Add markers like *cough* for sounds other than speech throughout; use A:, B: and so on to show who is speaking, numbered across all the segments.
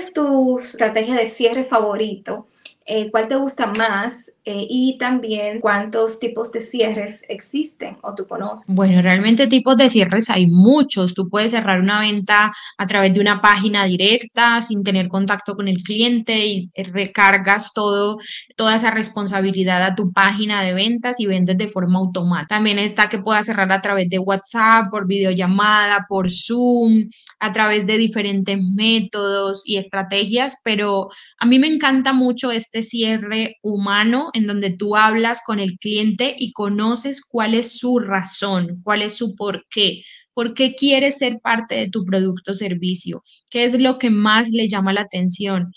A: es tu estrategia de cierre favorito? Eh, cuál te gusta más eh, y también cuántos tipos de cierres existen o tú conoces.
B: Bueno, realmente tipos de cierres hay muchos. Tú puedes cerrar una venta a través de una página directa sin tener contacto con el cliente y recargas todo, toda esa responsabilidad a tu página de ventas y vendes de forma automática. También está que puedas cerrar a través de WhatsApp, por videollamada, por Zoom, a través de diferentes métodos y estrategias, pero a mí me encanta mucho este cierre humano en donde tú hablas con el cliente y conoces cuál es su razón, cuál es su por qué, por qué quiere ser parte de tu producto o servicio, qué es lo que más le llama la atención.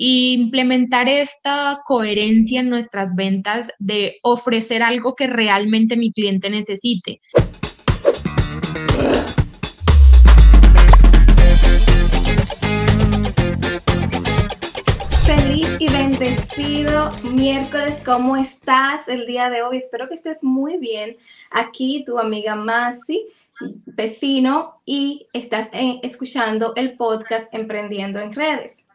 B: Y implementar esta coherencia en nuestras ventas de ofrecer algo que realmente mi cliente necesite.
A: Bendecido miércoles. ¿Cómo estás el día de hoy? Espero que estés muy bien. Aquí tu amiga Masi, vecino, y estás eh, escuchando el podcast Emprendiendo en Redes.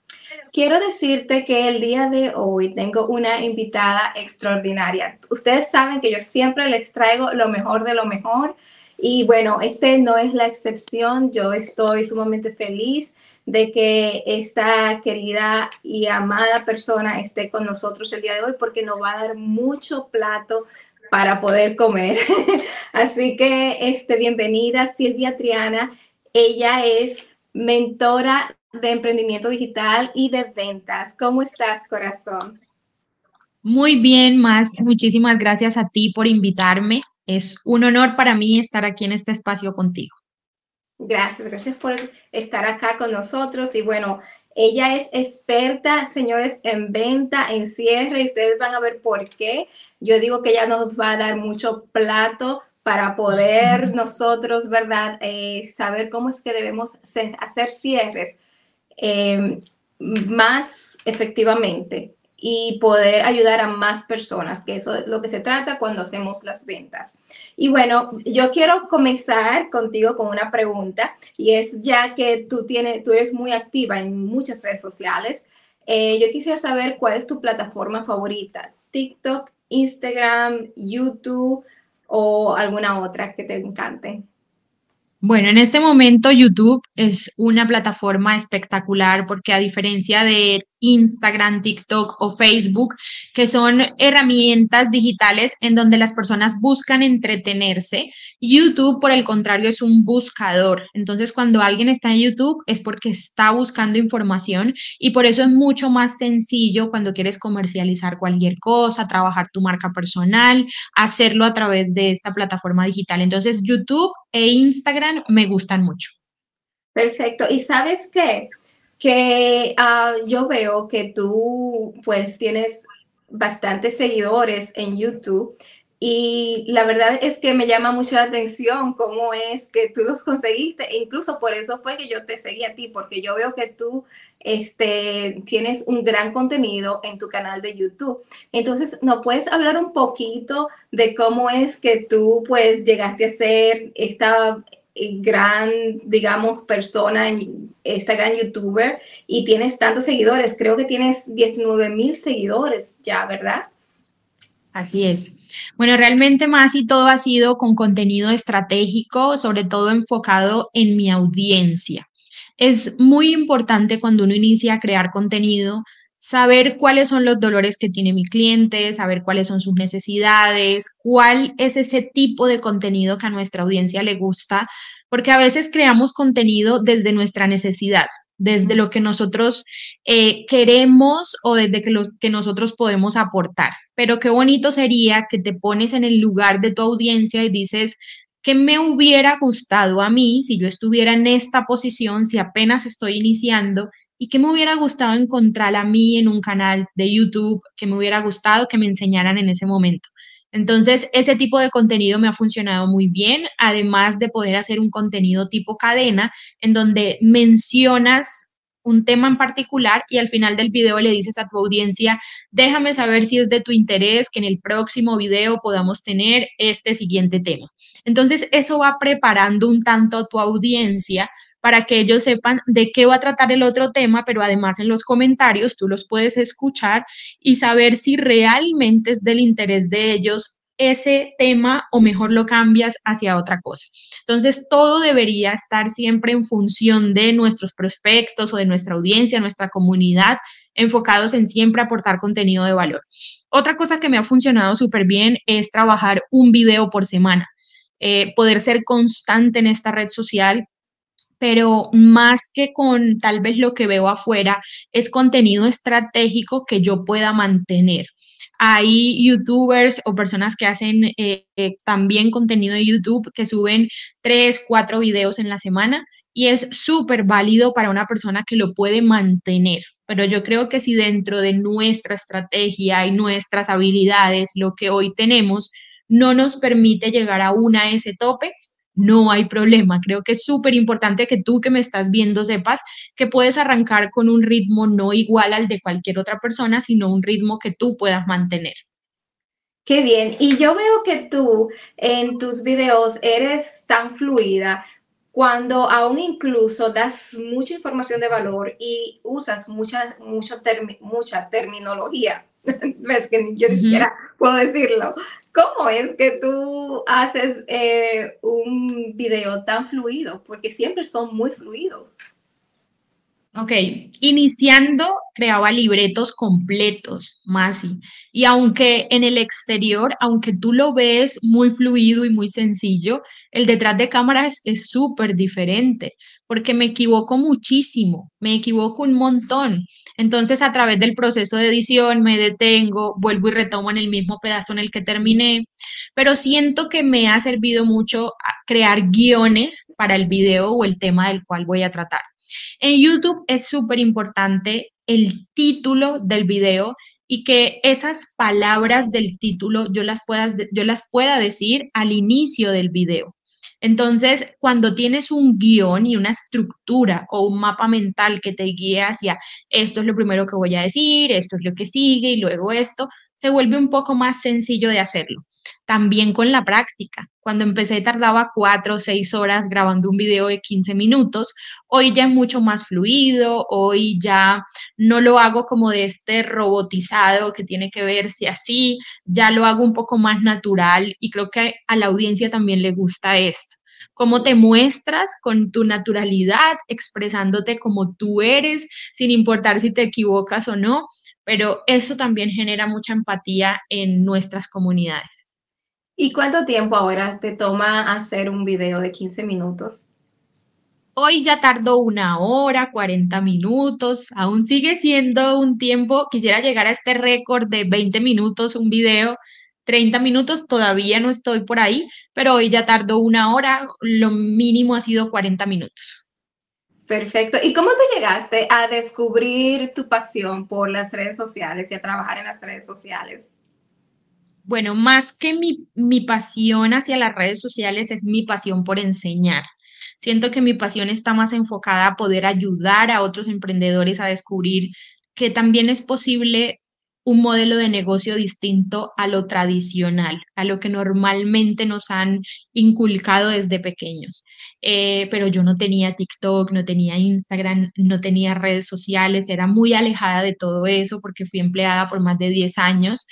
A: Quiero decirte que el día de hoy tengo una invitada extraordinaria. Ustedes saben que yo siempre les traigo lo mejor de lo mejor. Y bueno, este no es la excepción. Yo estoy sumamente feliz de que esta querida y amada persona esté con nosotros el día de hoy porque nos va a dar mucho plato para poder comer. *laughs* Así que este, bienvenida Silvia Triana. Ella es mentora de emprendimiento digital y de ventas. ¿Cómo estás, corazón?
B: Muy bien, más. Muchísimas gracias a ti por invitarme. Es un honor para mí estar aquí en este espacio contigo.
A: Gracias, gracias por estar acá con nosotros. Y bueno, ella es experta, señores, en venta, en cierre, y ustedes van a ver por qué. Yo digo que ella nos va a dar mucho plato para poder nosotros, ¿verdad?, eh, saber cómo es que debemos hacer cierres eh, más efectivamente y poder ayudar a más personas, que eso es lo que se trata cuando hacemos las ventas. Y bueno, yo quiero comenzar contigo con una pregunta y es ya que tú, tienes, tú eres muy activa en muchas redes sociales, eh, yo quisiera saber cuál es tu plataforma favorita, TikTok, Instagram, YouTube o alguna otra que te encante.
B: Bueno, en este momento YouTube es una plataforma espectacular porque a diferencia de Instagram, TikTok o Facebook, que son herramientas digitales en donde las personas buscan entretenerse. YouTube, por el contrario, es un buscador. Entonces, cuando alguien está en YouTube es porque está buscando información y por eso es mucho más sencillo cuando quieres comercializar cualquier cosa, trabajar tu marca personal, hacerlo a través de esta plataforma digital. Entonces, YouTube e Instagram me gustan mucho.
A: Perfecto. ¿Y sabes qué? Que ah, yo veo que tú pues tienes bastantes seguidores en YouTube y la verdad es que me llama mucho la atención cómo es que tú los conseguiste. E incluso por eso fue que yo te seguí a ti, porque yo veo que tú este, tienes un gran contenido en tu canal de YouTube. Entonces, ¿no puedes hablar un poquito de cómo es que tú pues llegaste a ser esta gran, digamos, persona, esta gran youtuber y tienes tantos seguidores. Creo que tienes 19 mil seguidores ya, ¿verdad?
B: Así es. Bueno, realmente más y todo ha sido con contenido estratégico, sobre todo enfocado en mi audiencia. Es muy importante cuando uno inicia a crear contenido saber cuáles son los dolores que tiene mi cliente, saber cuáles son sus necesidades, cuál es ese tipo de contenido que a nuestra audiencia le gusta, porque a veces creamos contenido desde nuestra necesidad, desde lo que nosotros eh, queremos o desde que lo que nosotros podemos aportar. Pero qué bonito sería que te pones en el lugar de tu audiencia y dices, ¿qué me hubiera gustado a mí si yo estuviera en esta posición, si apenas estoy iniciando y que me hubiera gustado encontrar a mí en un canal de YouTube, que me hubiera gustado que me enseñaran en ese momento. Entonces, ese tipo de contenido me ha funcionado muy bien, además de poder hacer un contenido tipo cadena, en donde mencionas un tema en particular y al final del video le dices a tu audiencia, déjame saber si es de tu interés que en el próximo video podamos tener este siguiente tema. Entonces, eso va preparando un tanto a tu audiencia para que ellos sepan de qué va a tratar el otro tema, pero además en los comentarios tú los puedes escuchar y saber si realmente es del interés de ellos ese tema o mejor lo cambias hacia otra cosa. Entonces, todo debería estar siempre en función de nuestros prospectos o de nuestra audiencia, nuestra comunidad, enfocados en siempre aportar contenido de valor. Otra cosa que me ha funcionado súper bien es trabajar un video por semana, eh, poder ser constante en esta red social pero más que con tal vez lo que veo afuera, es contenido estratégico que yo pueda mantener. Hay youtubers o personas que hacen eh, eh, también contenido de YouTube que suben tres, cuatro videos en la semana y es súper válido para una persona que lo puede mantener. Pero yo creo que si dentro de nuestra estrategia y nuestras habilidades, lo que hoy tenemos, no nos permite llegar aún a ese tope, no hay problema. Creo que es súper importante que tú que me estás viendo sepas que puedes arrancar con un ritmo no igual al de cualquier otra persona, sino un ritmo que tú puedas mantener.
A: Qué bien. Y yo veo que tú en tus videos eres tan fluida cuando aún incluso das mucha información de valor y usas mucha, mucha, mucha terminología. *laughs* Ves que yo ni siquiera puedo decirlo. ¿Cómo es que tú haces eh, un video tan fluido? Porque siempre son muy fluidos.
B: Ok, iniciando creaba libretos completos, Masi. Y aunque en el exterior, aunque tú lo ves muy fluido y muy sencillo, el detrás de cámaras es súper diferente, porque me equivoco muchísimo, me equivoco un montón. Entonces, a través del proceso de edición, me detengo, vuelvo y retomo en el mismo pedazo en el que terminé, pero siento que me ha servido mucho crear guiones para el video o el tema del cual voy a tratar. En YouTube es súper importante el título del video y que esas palabras del título yo las, pueda, yo las pueda decir al inicio del video. Entonces, cuando tienes un guion y una estructura o un mapa mental que te guíe hacia esto es lo primero que voy a decir, esto es lo que sigue y luego esto, se vuelve un poco más sencillo de hacerlo. También con la práctica. Cuando empecé tardaba cuatro o seis horas grabando un video de 15 minutos. Hoy ya es mucho más fluido, hoy ya no lo hago como de este robotizado que tiene que verse así, ya lo hago un poco más natural y creo que a la audiencia también le gusta esto cómo te muestras con tu naturalidad, expresándote como tú eres, sin importar si te equivocas o no, pero eso también genera mucha empatía en nuestras comunidades.
A: ¿Y cuánto tiempo ahora te toma hacer un video de 15 minutos?
B: Hoy ya tardó una hora, 40 minutos, aún sigue siendo un tiempo, quisiera llegar a este récord de 20 minutos un video, 30 minutos, todavía no estoy por ahí, pero hoy ya tardó una hora, lo mínimo ha sido 40 minutos.
A: Perfecto. ¿Y cómo te llegaste a descubrir tu pasión por las redes sociales y a trabajar en las redes sociales?
B: Bueno, más que mi, mi pasión hacia las redes sociales es mi pasión por enseñar. Siento que mi pasión está más enfocada a poder ayudar a otros emprendedores a descubrir que también es posible un modelo de negocio distinto a lo tradicional, a lo que normalmente nos han inculcado desde pequeños. Eh, pero yo no tenía TikTok, no tenía Instagram, no tenía redes sociales, era muy alejada de todo eso porque fui empleada por más de 10 años.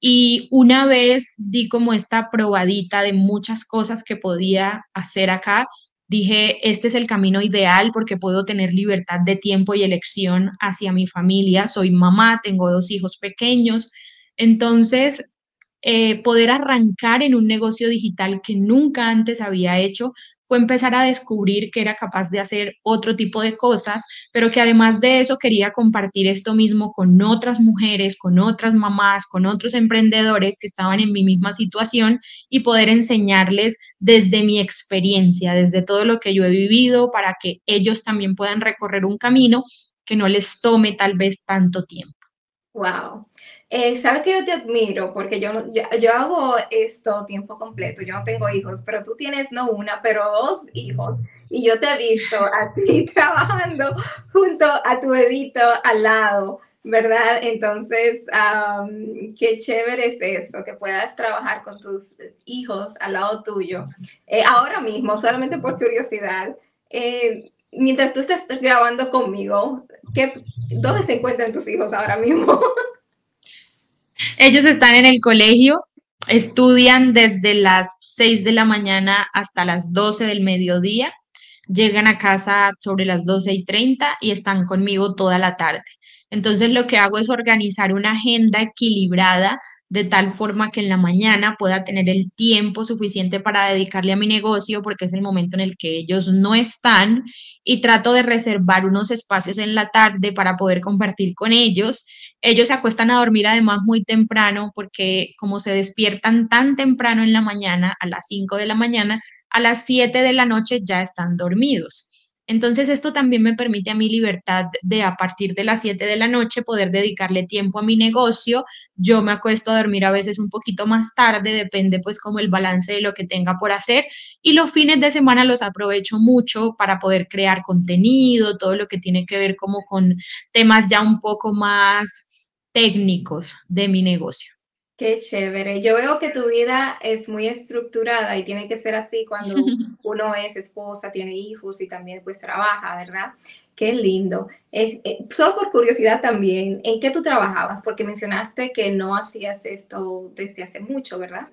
B: Y una vez di como esta probadita de muchas cosas que podía hacer acá, dije, este es el camino ideal porque puedo tener libertad de tiempo y elección hacia mi familia. Soy mamá, tengo dos hijos pequeños. Entonces, eh, poder arrancar en un negocio digital que nunca antes había hecho empezar a descubrir que era capaz de hacer otro tipo de cosas, pero que además de eso quería compartir esto mismo con otras mujeres, con otras mamás, con otros emprendedores que estaban en mi misma situación y poder enseñarles desde mi experiencia, desde todo lo que yo he vivido, para que ellos también puedan recorrer un camino que no les tome tal vez tanto tiempo.
A: Wow. Eh, Sabes que yo te admiro porque yo, yo, hago esto tiempo completo, yo no tengo hijos, pero tú tienes no una, pero dos hijos y yo te he visto a *laughs* ti trabajando junto a tu bebito al lado, ¿verdad? Entonces, qué chévere es eso, que puedas trabajar con tus hijos al lado tuyo. Eh, ahora mismo, solamente por curiosidad, eh, mientras tú estás grabando conmigo, ¿qué, ¿dónde se encuentran tus hijos ahora mismo? *laughs*
B: Ellos están en el colegio, estudian desde las 6 de la mañana hasta las 12 del mediodía, llegan a casa sobre las 12 y 30 y están conmigo toda la tarde. Entonces lo que hago es organizar una agenda equilibrada de tal forma que en la mañana pueda tener el tiempo suficiente para dedicarle a mi negocio porque es el momento en el que ellos no están y trato de reservar unos espacios en la tarde para poder compartir con ellos. Ellos se acuestan a dormir además muy temprano porque como se despiertan tan temprano en la mañana, a las 5 de la mañana, a las 7 de la noche ya están dormidos. Entonces, esto también me permite a mi libertad de a partir de las 7 de la noche poder dedicarle tiempo a mi negocio. Yo me acuesto a dormir a veces un poquito más tarde, depende pues como el balance de lo que tenga por hacer. Y los fines de semana los aprovecho mucho para poder crear contenido, todo lo que tiene que ver como con temas ya un poco más técnicos de mi negocio.
A: Qué chévere. Yo veo que tu vida es muy estructurada y tiene que ser así cuando *laughs* uno es esposa, tiene hijos y también pues trabaja, ¿verdad? Qué lindo. Eh, solo por curiosidad también, ¿en qué tú trabajabas? Porque mencionaste que no hacías esto desde hace mucho, ¿verdad?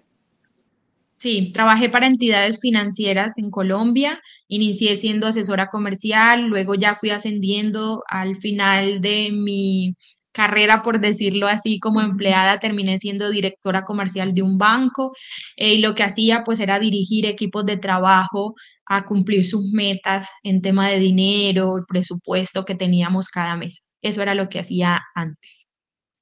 B: Sí, trabajé para entidades financieras en Colombia, inicié siendo asesora comercial, luego ya fui ascendiendo al final de mi carrera, por decirlo así, como empleada, terminé siendo directora comercial de un banco eh, y lo que hacía pues era dirigir equipos de trabajo a cumplir sus metas en tema de dinero, el presupuesto que teníamos cada mes. Eso era lo que hacía antes.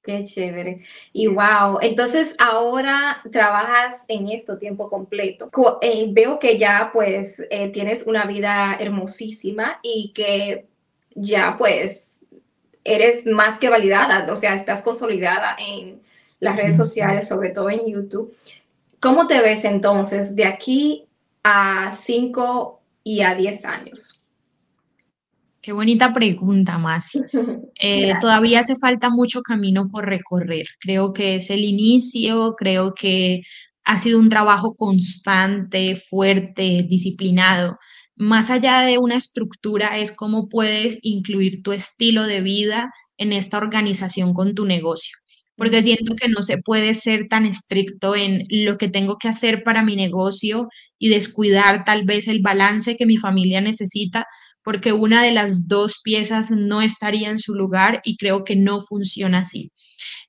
A: Qué chévere. Y wow, entonces ahora trabajas en esto tiempo completo. Eh, veo que ya pues eh, tienes una vida hermosísima y que ya pues eres más que validada, o sea, estás consolidada en las redes sociales, sobre todo en YouTube. ¿Cómo te ves entonces de aquí a 5 y a 10 años?
B: Qué bonita pregunta, Masi. *laughs* Eh, todavía hace falta mucho camino por recorrer. Creo que es el inicio, creo que ha sido un trabajo constante, fuerte, disciplinado más allá de una estructura, es cómo puedes incluir tu estilo de vida en esta organización con tu negocio. Porque siento que no se puede ser tan estricto en lo que tengo que hacer para mi negocio y descuidar tal vez el balance que mi familia necesita, porque una de las dos piezas no estaría en su lugar y creo que no funciona así.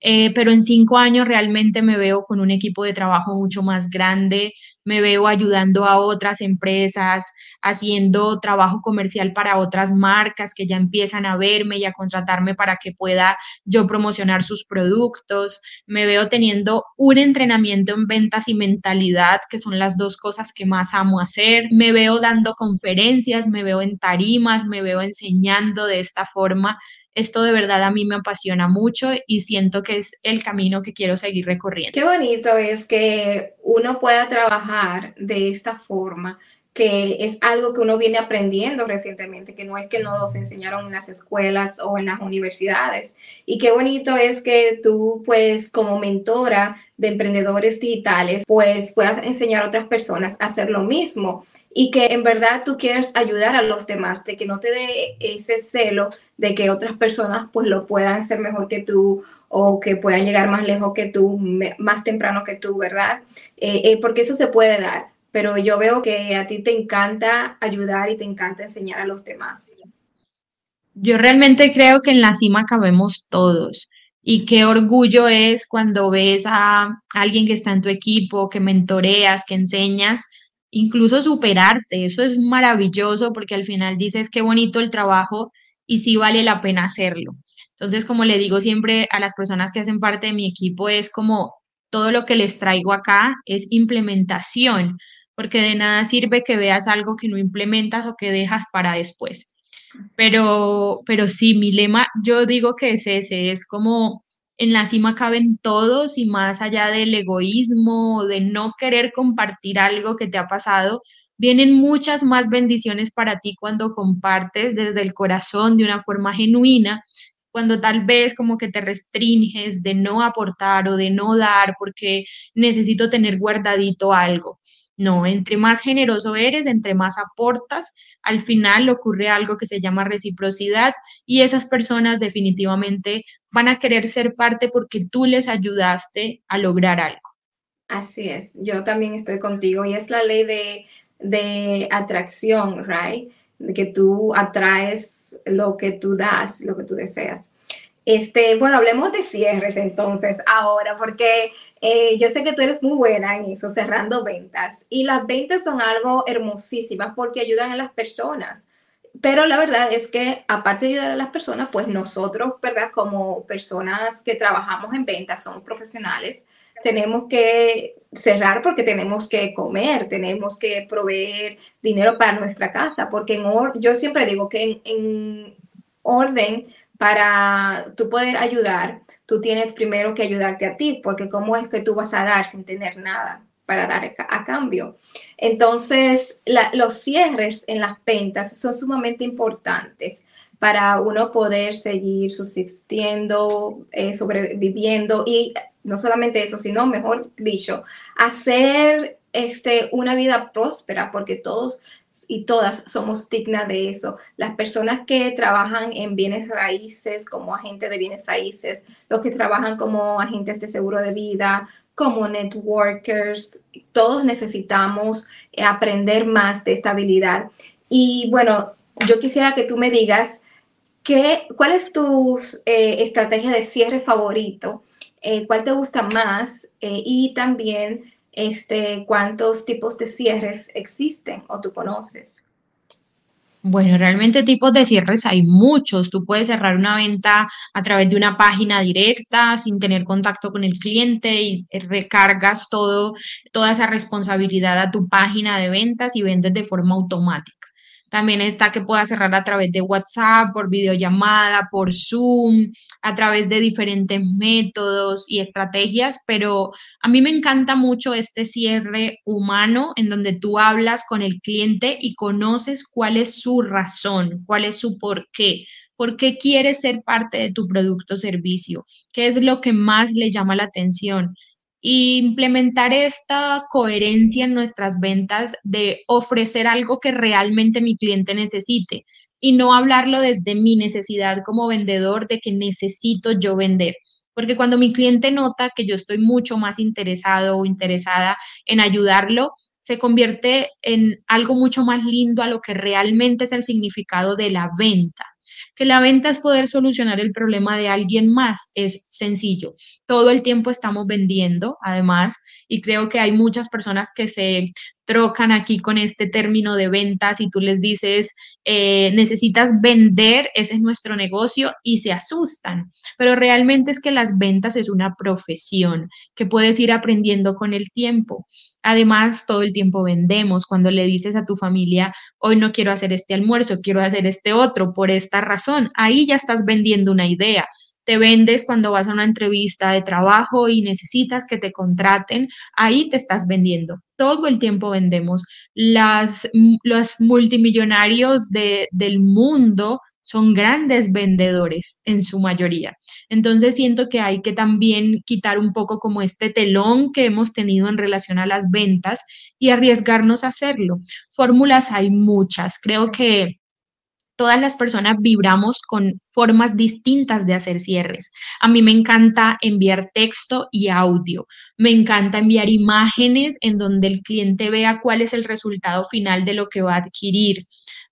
B: Eh, pero en cinco años realmente me veo con un equipo de trabajo mucho más grande, me veo ayudando a otras empresas, haciendo trabajo comercial para otras marcas que ya empiezan a verme y a contratarme para que pueda yo promocionar sus productos. Me veo teniendo un entrenamiento en ventas y mentalidad, que son las dos cosas que más amo hacer. Me veo dando conferencias, me veo en tarimas, me veo enseñando de esta forma esto de verdad a mí me apasiona mucho y siento que es el camino que quiero seguir recorriendo.
A: Qué bonito es que uno pueda trabajar de esta forma, que es algo que uno viene aprendiendo recientemente, que no es que no los enseñaron en las escuelas o en las universidades. Y qué bonito es que tú, pues, como mentora de emprendedores digitales, pues puedas enseñar a otras personas a hacer lo mismo y que en verdad tú quieres ayudar a los demás, de que no te dé ese celo de que otras personas pues lo puedan hacer mejor que tú o que puedan llegar más lejos que tú, más temprano que tú, ¿verdad? Eh, eh, porque eso se puede dar, pero yo veo que a ti te encanta ayudar y te encanta enseñar a los demás.
B: Yo realmente creo que en la cima cabemos todos. Y qué orgullo es cuando ves a alguien que está en tu equipo, que mentoreas, que enseñas, incluso superarte. Eso es maravilloso porque al final dices qué bonito el trabajo y sí vale la pena hacerlo. Entonces, como le digo siempre a las personas que hacen parte de mi equipo, es como todo lo que les traigo acá es implementación, porque de nada sirve que veas algo que no implementas o que dejas para después. Pero, pero sí, mi lema, yo digo que es ese, es como en la cima caben todos y más allá del egoísmo, de no querer compartir algo que te ha pasado, vienen muchas más bendiciones para ti cuando compartes desde el corazón de una forma genuina, cuando tal vez como que te restringes de no aportar o de no dar porque necesito tener guardadito algo. No, entre más generoso eres, entre más aportas, al final ocurre algo que se llama reciprocidad y esas personas definitivamente van a querer ser parte porque tú les ayudaste a lograr algo.
A: Así es, yo también estoy contigo y es la ley de, de atracción, right? Que tú atraes lo que tú das, lo que tú deseas. Este, bueno, hablemos de cierres entonces ahora, porque eh, yo sé que tú eres muy buena en eso, cerrando ventas. Y las ventas son algo hermosísimas porque ayudan a las personas. Pero la verdad es que aparte de ayudar a las personas, pues nosotros, ¿verdad? Como personas que trabajamos en ventas, somos profesionales, tenemos que cerrar porque tenemos que comer, tenemos que proveer dinero para nuestra casa, porque en yo siempre digo que en, en orden para tú poder ayudar, tú tienes primero que ayudarte a ti, porque ¿cómo es que tú vas a dar sin tener nada para dar a cambio? Entonces, los cierres en las ventas son sumamente importantes para uno poder seguir subsistiendo, eh, sobreviviendo y no solamente eso, sino, mejor dicho, hacer este, una vida próspera, porque todos y todas somos dignas de eso. Las personas que trabajan en bienes raíces, como agentes de bienes raíces, los que trabajan como agentes de seguro de vida, como networkers, todos necesitamos eh, aprender más de esta habilidad. Y bueno, yo quisiera que tú me digas qué, cuál es tu eh, estrategia de cierre favorito, eh, cuál te gusta más y también este, cuántos tipos de cierres existen o tú conoces.
B: Bueno, realmente tipos de cierres hay muchos. Tú puedes cerrar una venta a través de una página directa sin tener contacto con el cliente y recargas todo, toda esa responsabilidad a tu página de ventas y vendes de forma automática. También está que pueda cerrar a través de WhatsApp, por videollamada, por Zoom, a través de diferentes métodos y estrategias, pero a mí me encanta mucho este cierre humano en donde tú hablas con el cliente y conoces cuál es su razón, cuál es su por qué. ¿Por qué quiere ser parte de tu producto o servicio? ¿Qué es lo que más le llama la atención? Implementar esta coherencia en nuestras ventas de ofrecer algo que realmente mi cliente necesite y no hablarlo desde mi necesidad como vendedor de que necesito yo vender. Porque cuando mi cliente nota que yo estoy mucho más interesado o interesada en ayudarlo, se convierte en algo mucho más lindo a lo que realmente es el significado de la venta que la venta es poder solucionar el problema de alguien más. Es sencillo. Todo el tiempo estamos vendiendo, además, y creo que hay muchas personas que se trocan aquí con este término de ventas y tú les dices, eh, necesitas vender, ese es nuestro negocio y se asustan. Pero realmente es que las ventas es una profesión que puedes ir aprendiendo con el tiempo. Además, todo el tiempo vendemos. Cuando le dices a tu familia, hoy no quiero hacer este almuerzo, quiero hacer este otro por esta razón, ahí ya estás vendiendo una idea. Te vendes cuando vas a una entrevista de trabajo y necesitas que te contraten, ahí te estás vendiendo. Todo el tiempo vendemos. Las, los multimillonarios de, del mundo son grandes vendedores en su mayoría. Entonces siento que hay que también quitar un poco como este telón que hemos tenido en relación a las ventas y arriesgarnos a hacerlo. Fórmulas hay muchas. Creo que todas las personas vibramos con formas distintas de hacer cierres. A mí me encanta enviar texto y audio. Me encanta enviar imágenes en donde el cliente vea cuál es el resultado final de lo que va a adquirir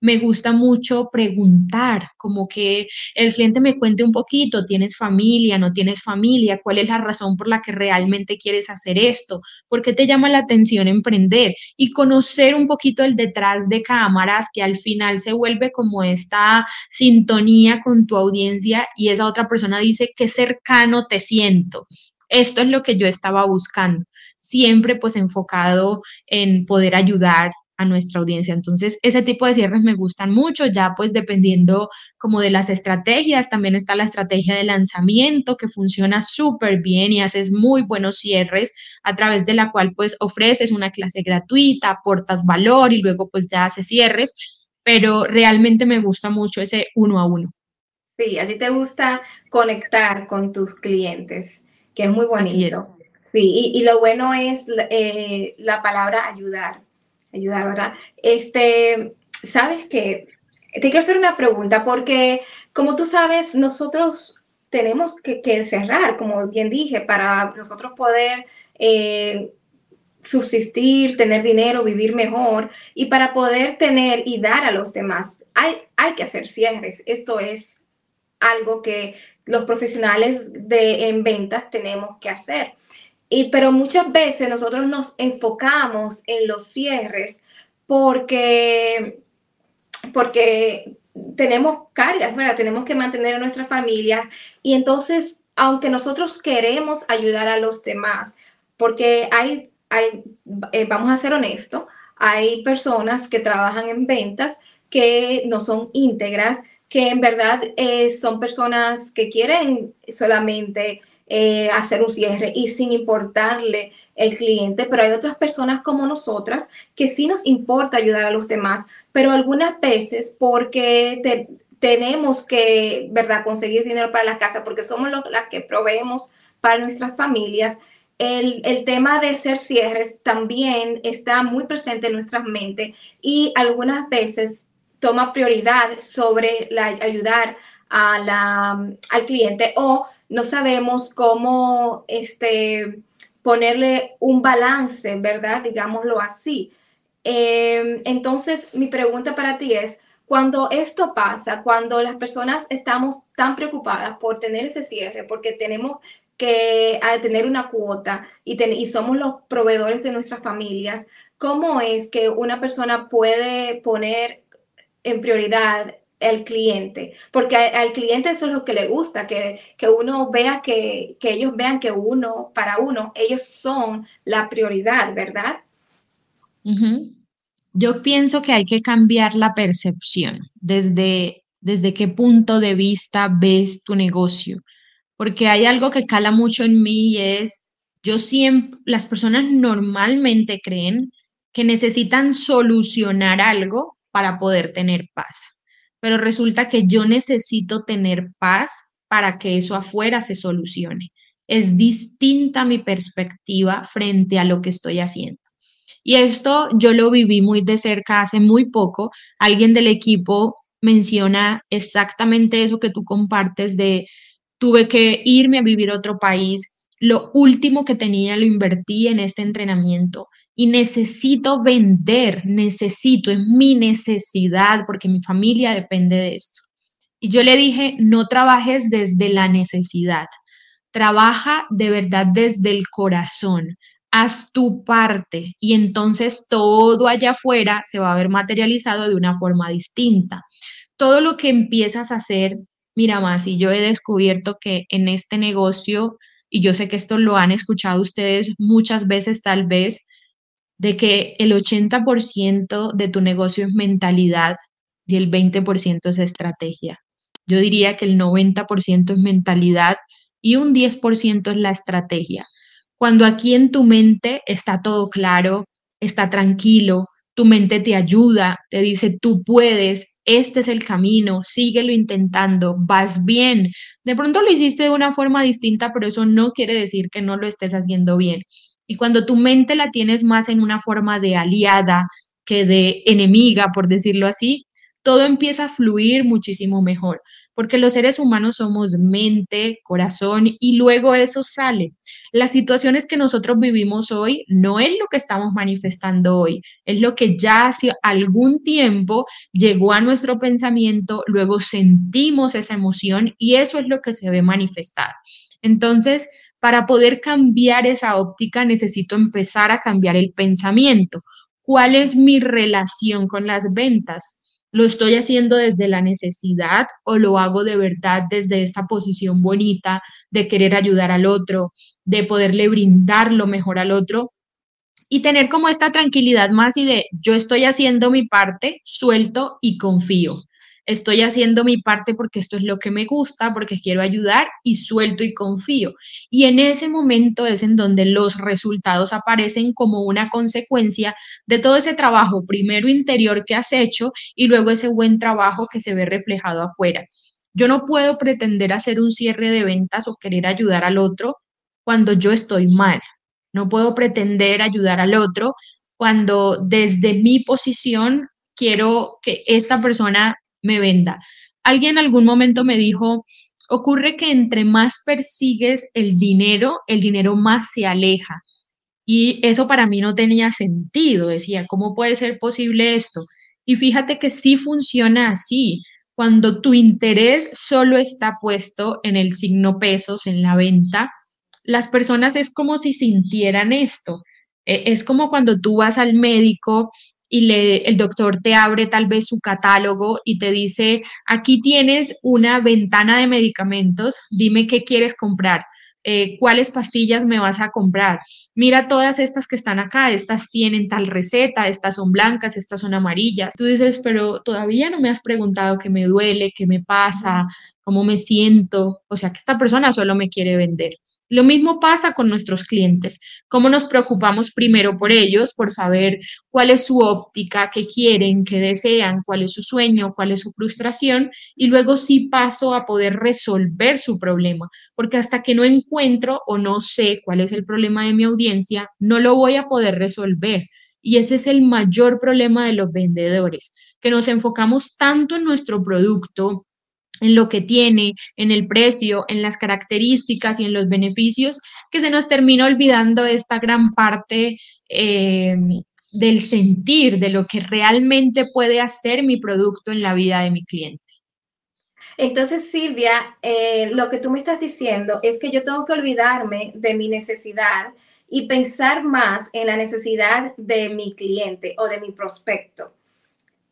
B: me gusta mucho preguntar, como que el cliente me cuente un poquito, ¿tienes familia? ¿No tienes familia? ¿Cuál es la razón por la que realmente quieres hacer esto? ¿Por qué te llama la atención emprender? Y conocer un poquito el detrás de cámaras, que al final se vuelve como esta sintonía con tu audiencia y esa otra persona dice, qué cercano te siento. Esto es lo que yo estaba buscando, siempre pues enfocado en poder ayudar a nuestra audiencia. Entonces, ese tipo de cierres me gustan mucho, ya pues dependiendo como de las estrategias, también está la estrategia de lanzamiento que funciona súper bien y haces muy buenos cierres a través de la cual pues ofreces una clase gratuita, aportas valor y luego pues ya haces cierres, pero realmente me gusta mucho ese uno a uno.
A: Sí, a ti te gusta conectar con tus clientes, que es muy bonito. Sí, y, lo bueno es eh, la palabra ayudar, ayudar, ¿verdad? Este, ¿sabes qué? Te quiero hacer una pregunta porque, como tú sabes, nosotros tenemos que, cerrar, como bien dije, para nosotros poder eh, subsistir, tener dinero, vivir mejor y para poder tener y dar a los demás. Hay, hay que hacer cierres. Esto es algo que los profesionales de, en ventas tenemos que hacer. Pero muchas veces nosotros nos enfocamos en los cierres porque, porque tenemos cargas, ¿verdad? Tenemos que mantener a nuestra familia y entonces, aunque nosotros queremos ayudar a los demás, porque hay, hay eh, vamos a ser honestos, hay personas que trabajan en ventas que no son íntegras, que en verdad eh, son personas que quieren solamente eh, hacer un cierre y sin importarle el cliente, pero hay otras personas como nosotras que sí nos importa ayudar a los demás, pero algunas veces porque tenemos que, ¿verdad?, conseguir dinero para la casa, porque somos las que proveemos para nuestras familias. El, el, tema de hacer cierres también está muy presente en nuestras mentes y algunas veces toma prioridad sobre la, ayudar a al cliente o no sabemos cómo este, ponerle un balance, ¿verdad? Digámoslo así. Em, entonces, mi pregunta para ti es, cuando esto pasa, cuando las personas estamos tan preocupadas por tener ese cierre, porque tenemos que tener una cuota y somos los proveedores de nuestras familias, ¿cómo es que una persona puede poner en prioridad el cliente, porque al cliente eso es lo que le gusta, que, uno vea que, ellos vean que uno, para uno, ellos son la prioridad, ¿verdad?
B: Yo pienso que hay que cambiar la percepción. Desde, desde qué punto de vista ves tu negocio, porque hay algo que cala mucho en mí y es, yo siempre, las personas normalmente creen que necesitan solucionar algo para poder tener paz pero resulta que yo necesito tener paz para que eso afuera se solucione. Es distinta mi perspectiva frente a lo que estoy haciendo. Y esto yo lo viví muy de cerca hace muy poco. Alguien del equipo menciona exactamente eso que tú compartes de tuve que irme a vivir a otro país. Lo último que tenía lo invertí en este entrenamiento y necesito vender, necesito, es mi necesidad porque mi familia depende de esto. Y yo le dije, no trabajes desde la necesidad, trabaja de verdad desde el corazón, haz tu parte y entonces todo allá afuera se va a ver materializado de una forma distinta. Todo lo que empiezas a hacer, mira más, y yo he descubierto que en este negocio, y yo sé que esto lo han escuchado ustedes muchas veces tal vez, de que el 80% de tu negocio es mentalidad y el 20% es estrategia. Yo diría que el 90% es mentalidad y un 10% es la estrategia. Cuando aquí en tu mente está todo claro, está tranquilo, tu mente te ayuda, te dice, tú puedes, este es el camino, síguelo intentando, vas bien. De pronto lo hiciste de una forma distinta, pero eso no quiere decir que no lo estés haciendo bien. Y cuando tu mente la tienes más en una forma de aliada que de enemiga, por decirlo así, todo empieza a fluir muchísimo mejor, porque los seres humanos somos mente, corazón y luego eso sale. Las situaciones que nosotros vivimos hoy no es lo que estamos manifestando hoy, es lo que ya hace algún tiempo llegó a nuestro pensamiento, luego sentimos esa emoción y eso es lo que se ve manifestar. Entonces, para poder cambiar esa óptica necesito empezar a cambiar el pensamiento. ¿Cuál es mi relación con las ventas? ¿Lo estoy haciendo desde la necesidad o lo hago de verdad desde esta posición bonita de querer ayudar al otro, de poderle brindar lo mejor al otro? Y tener como esta tranquilidad más y de yo estoy haciendo mi parte, suelto y confío estoy haciendo mi parte porque esto es lo que me gusta, porque quiero ayudar y suelto y confío. Y en ese momento es en donde los resultados aparecen como una consecuencia de todo ese trabajo, primero interior que has hecho y luego ese buen trabajo que se ve reflejado afuera. Yo no puedo pretender hacer un cierre de ventas o querer ayudar al otro cuando yo estoy mal, No puedo pretender ayudar al otro cuando desde mi posición quiero que esta persona me venda. Alguien en algún momento me dijo, ocurre que entre más persigues el dinero, el dinero más se aleja. Y eso para mí no tenía sentido. Decía, ¿cómo puede ser posible esto? Y fíjate que sí funciona así. Cuando tu interés solo está puesto en el signo pesos, en la venta, las personas es como si sintieran esto. E, es como cuando tú vas al médico y le, el doctor te abre tal vez su catálogo y te dice, aquí tienes una ventana de medicamentos, dime qué quieres comprar. Eh, cuáles pastillas me vas a comprar. Mira todas estas que están acá, estas tienen tal receta, estas son blancas, estas son amarillas. Tú dices, pero todavía no me has preguntado qué me duele, qué me pasa, cómo me siento. O sea, que esta persona solo me quiere vender. Lo mismo pasa con nuestros clientes. ¿Cómo nos preocupamos primero por ellos, por saber cuál es su óptica, qué quieren, qué desean, cuál es su sueño, cuál es su frustración? Y luego sí paso a poder resolver su problema, porque hasta que no encuentro o no sé cuál es el problema de mi audiencia, no lo voy a poder resolver. Y ese es el mayor problema de los vendedores, que nos enfocamos tanto en nuestro producto, en lo que tiene, en el precio, en las características y en los beneficios, que se nos termina olvidando esta gran parte eh, del sentir, de lo que realmente puede hacer mi producto en la vida de mi cliente.
A: Entonces, Silvia, eh, lo que tú me estás diciendo es que yo tengo que olvidarme de mi necesidad y pensar más en la necesidad de mi cliente o de mi prospecto.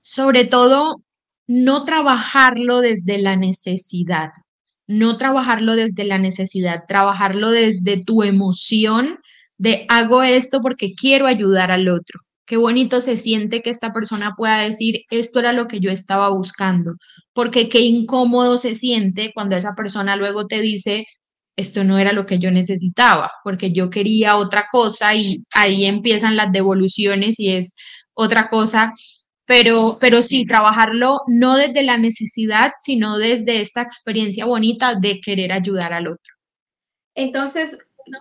B: Sobre todo no trabajarlo desde la necesidad, no trabajarlo desde la necesidad, trabajarlo desde tu emoción de hago esto porque quiero ayudar al otro. Qué bonito se siente que esta persona pueda decir, esto era lo que yo estaba buscando, porque qué incómodo se siente cuando esa persona luego te dice, esto no era lo que yo necesitaba, porque yo quería otra cosa y ahí empiezan las devoluciones y es otra cosa pero, pero sí, trabajarlo no desde la necesidad, sino desde esta experiencia bonita de querer ayudar al otro.
A: Entonces,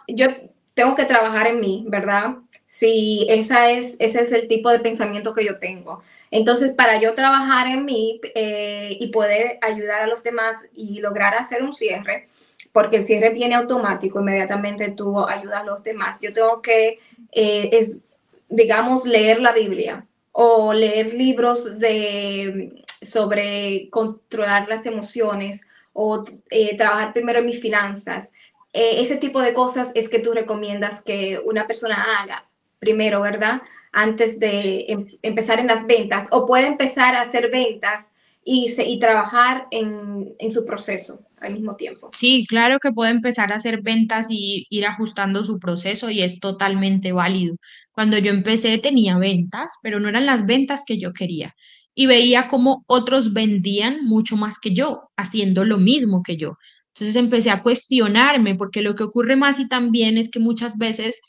A: yo tengo que trabajar en mí, ¿verdad? Si esa es, ese es el tipo de pensamiento que yo tengo. Entonces, para yo trabajar en mí eh, y poder ayudar a los demás y lograr hacer un cierre, porque el cierre viene automático, inmediatamente tú ayudas a los demás. Yo tengo que, eh, es, digamos, leer la Biblia, o leer libros de, sobre controlar las emociones o eh, trabajar primero en mis finanzas. Eh, ese tipo de cosas es que tú recomiendas que una persona haga primero, ¿verdad? Antes de em, empezar en las ventas o puede empezar a hacer ventas y, y trabajar en, en su proceso al mismo tiempo.
B: Sí, claro que puede empezar a hacer ventas y ir ajustando su proceso y es totalmente válido. Cuando yo empecé tenía ventas, pero no eran las ventas que yo quería. Y veía cómo otros vendían mucho más que yo, haciendo lo mismo que yo. Entonces empecé a cuestionarme, porque lo que ocurre más y también es que muchas veces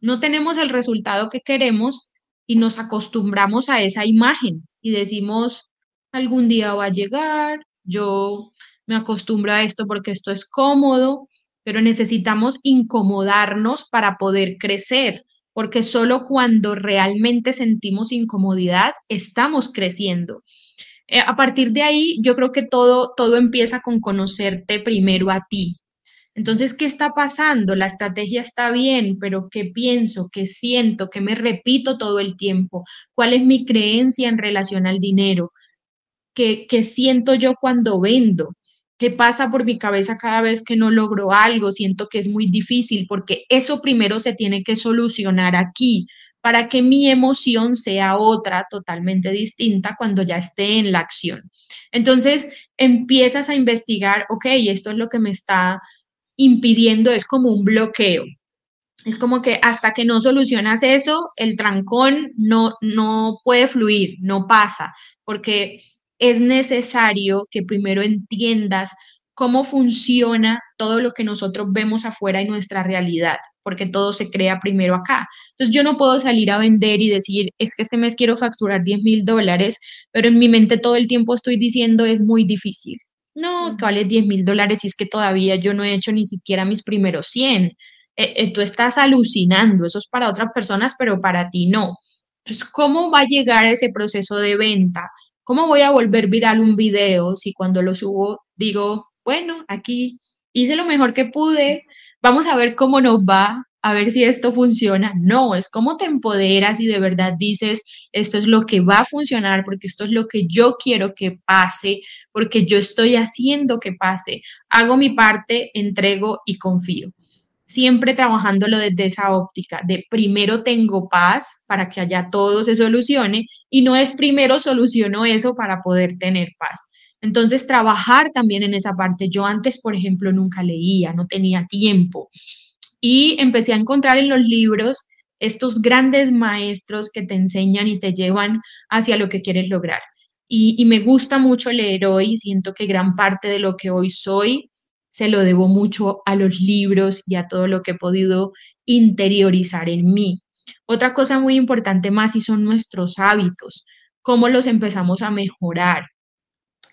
B: no tenemos el resultado que queremos y nos acostumbramos a esa imagen y decimos, algún día va a llegar, yo me acostumbro a esto porque esto es cómodo, pero necesitamos incomodarnos para poder crecer, porque solo cuando realmente sentimos incomodidad estamos creciendo. Eh, a partir de ahí, yo creo que todo, todo empieza con conocerte primero a ti. Entonces, ¿qué está pasando? La estrategia está bien, pero ¿qué pienso? ¿Qué siento? ¿Qué me repito todo el tiempo? ¿Cuál es mi creencia en relación al dinero? ¿Qué, qué siento yo cuando vendo? Qué pasa por mi cabeza cada vez que no logro algo, siento que es muy difícil, porque eso primero se tiene que solucionar aquí para que mi emoción sea otra totalmente distinta cuando ya esté en la acción. Entonces empiezas a investigar, ok, esto es lo que me está impidiendo, es como un bloqueo. Es como que hasta que no solucionas eso, el trancón no, no puede fluir, no pasa, porque es necesario que primero entiendas cómo funciona todo lo que nosotros vemos afuera en nuestra realidad, porque todo se crea primero acá. Entonces yo no puedo salir a vender y decir, es que este mes quiero facturar 10 mil dólares, pero en mi mente todo el tiempo estoy diciendo es muy difícil. No, que vale 10 mil dólares y es que todavía yo no he hecho ni siquiera mis primeros 100. eh, eh, tú estás alucinando, eso es para otras personas, pero para ti no. Entonces, ¿cómo va a llegar ese proceso de venta? ¿Cómo voy a volver viral un video si cuando lo subo digo, bueno, aquí hice lo mejor que pude, vamos a ver cómo nos va, a ver si esto funciona. No, es cómo te empoderas y de verdad dices, esto es lo que va a funcionar porque esto es lo que yo quiero que pase, porque yo estoy haciendo que pase. Hago mi parte, entrego y confío. Siempre trabajándolo desde esa óptica de primero tengo paz para que allá todo se solucione y no es primero soluciono eso para poder tener paz. Entonces, trabajar también en esa parte. Yo antes, por ejemplo, nunca leía, no tenía tiempo y empecé a encontrar en los libros estos grandes maestros que te enseñan y te llevan hacia lo que quieres lograr. Y, me gusta mucho leer hoy, siento que gran parte de lo que hoy soy se lo debo mucho a los libros y a todo lo que he podido interiorizar en mí. Otra cosa muy importante más y son nuestros hábitos, cómo los empezamos a mejorar,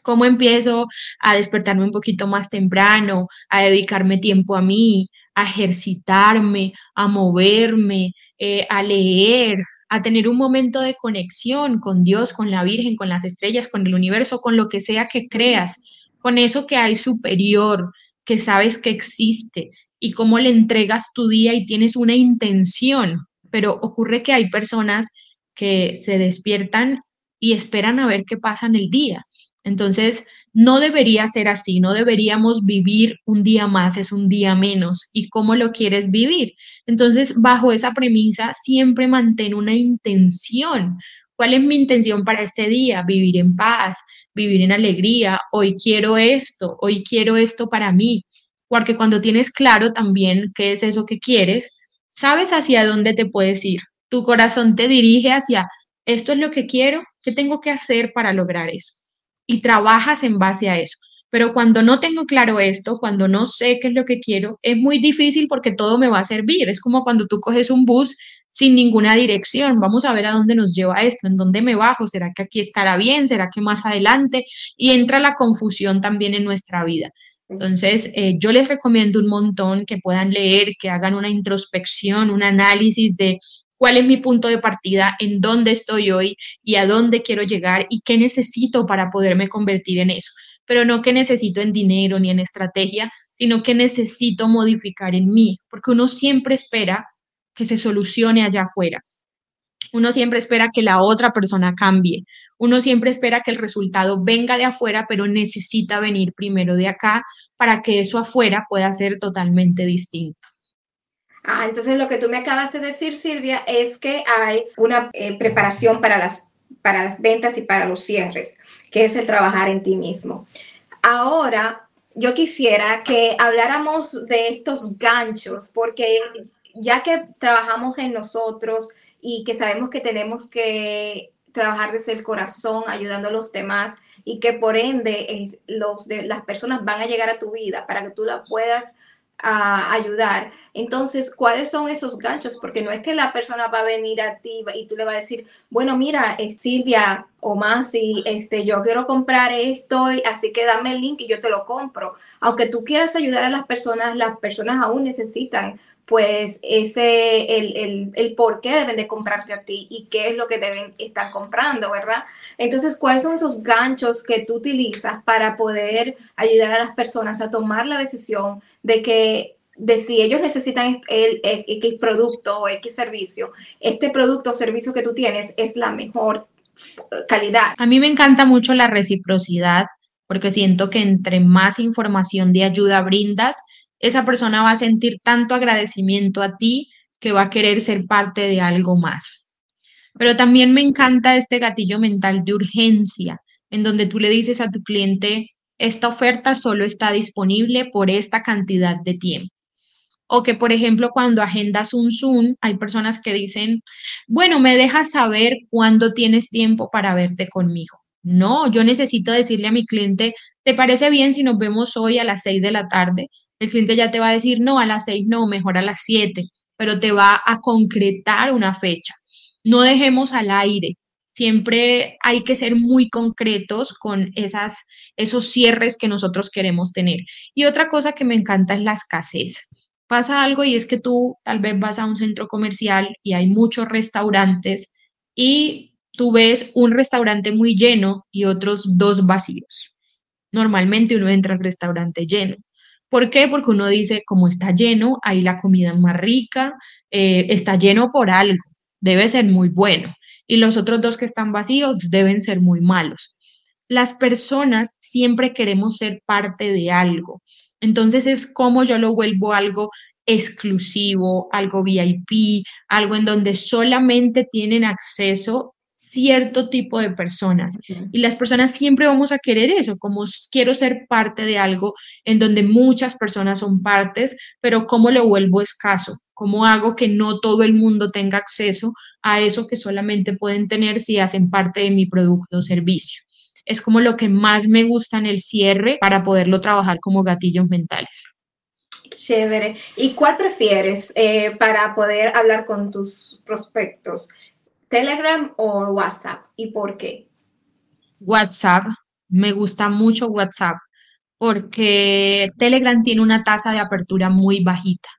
B: cómo empiezo a despertarme un poquito más temprano, a dedicarme tiempo a mí, a ejercitarme, a moverme, eh, a leer, a tener un momento de conexión con Dios, con la Virgen, con las estrellas, con el universo, con lo que sea que creas, con eso que hay superior, que sabes que existe y cómo le entregas tu día y tienes una intención. Pero ocurre que hay personas que se despiertan y esperan a ver qué pasa en el día. Entonces, no debería ser así, no deberíamos vivir un día más, es un día menos. ¿Y cómo lo quieres vivir? Entonces, bajo esa premisa, siempre mantén una intención. ¿Cuál es mi intención para este día? Vivir en paz, vivir en alegría. Hoy quiero esto, hoy quiero esto para mí. Porque cuando tienes claro también qué es eso que quieres, sabes hacia dónde te puedes ir. Tu corazón te dirige hacia, esto es lo que quiero, ¿qué tengo que hacer para lograr eso? y trabajas en base a eso. Pero cuando no tengo claro esto, cuando no sé qué es lo que quiero, es muy difícil porque todo me va a servir. Es como cuando tú coges un bus sin ninguna dirección. Vamos a ver a dónde nos lleva esto, en dónde me bajo, será que aquí estará bien, será que más adelante. Y entra la confusión también en nuestra vida. Entonces, eh, yo les recomiendo un montón que puedan leer, que hagan una introspección, un análisis de cuál es mi punto de partida, en dónde estoy hoy y a dónde quiero llegar y qué necesito para poderme convertir en eso. Pero no que necesito en dinero ni en estrategia, sino que necesito modificar en mí, porque uno siempre espera que se solucione allá afuera. Uno siempre espera que la otra persona cambie. Uno siempre espera que el resultado venga de afuera, pero necesita venir primero de acá para que eso afuera pueda ser totalmente distinto.
A: Ah, entonces lo que tú me acabas de decir, Silvia, es que hay una eh, preparación para las, para las ventas y para los cierres, que es el trabajar en ti mismo. Ahora, yo quisiera que habláramos de estos ganchos, porque ya que trabajamos en nosotros y que sabemos que tenemos que trabajar desde el corazón, ayudando a los demás y que por ende eh, los de, las personas van a llegar a tu vida para que tú la puedas a ayudar. Entonces, ¿cuáles son esos ganchos? Porque no es que la persona va a venir a ti y tú le vas a decir, bueno, mira, eh, Silvia o más, y este, yo quiero comprar esto, así que dame el link y yo te lo compro. Aunque tú quieras ayudar a las personas, las personas aún necesitan pues ese, el, el, el, por qué deben de comprarte a ti y qué es lo que deben estar comprando, ¿verdad? Entonces, ¿cuáles son esos ganchos que tú utilizas para poder ayudar a las personas a tomar la decisión de que de si ellos necesitan el, X producto o X servicio, este producto o servicio que tú tienes es la mejor calidad.
B: A mí me encanta mucho la reciprocidad porque siento que entre más información de ayuda brindas, esa persona va a sentir tanto agradecimiento a ti que va a querer ser parte de algo más. Pero también me encanta este gatillo mental de urgencia, en donde tú le dices a tu cliente, esta oferta solo está disponible por esta cantidad de tiempo. O que, por ejemplo, cuando agendas un Zoom, hay personas que dicen, bueno, me dejas saber cuándo tienes tiempo para verte conmigo. No, yo necesito decirle a mi cliente, ¿te parece bien si nos vemos hoy a las seis de la tarde? El cliente ya te va a decir, no, a las seis no, mejor a las siete, pero te va a concretar una fecha. No dejemos al aire. Siempre hay que ser muy concretos con esas, esos cierres que nosotros queremos tener. Y otra cosa que me encanta es la escasez. Pasa algo y es que tú tal vez vas a un centro comercial y hay muchos restaurantes y tú ves un restaurante muy lleno y otros dos vacíos. Normalmente uno entra al restaurante lleno. ¿Por qué? Porque uno dice, como está lleno, ahí la comida es más rica, eh, está lleno por algo, debe ser muy bueno. Y los otros dos que están vacíos deben ser muy malos. Las personas siempre queremos ser parte de algo. Entonces es como yo lo vuelvo algo exclusivo, algo VIP, algo en donde solamente tienen acceso cierto tipo de personas. Y las personas siempre vamos a querer eso, como quiero ser parte de algo en donde muchas personas son partes, pero ¿cómo lo vuelvo escaso? ¿Cómo hago que no todo el mundo tenga acceso a eso que solamente pueden tener si hacen parte de mi producto o servicio? Es como lo que más me gusta en el cierre para poderlo trabajar como gatillos mentales.
A: Chévere. ¿Y cuál prefieres eh, para poder hablar con tus prospectos? ¿Telegram o WhatsApp? ¿Y por qué?
B: WhatsApp. Me gusta mucho WhatsApp porque Telegram tiene una tasa de apertura muy bajita.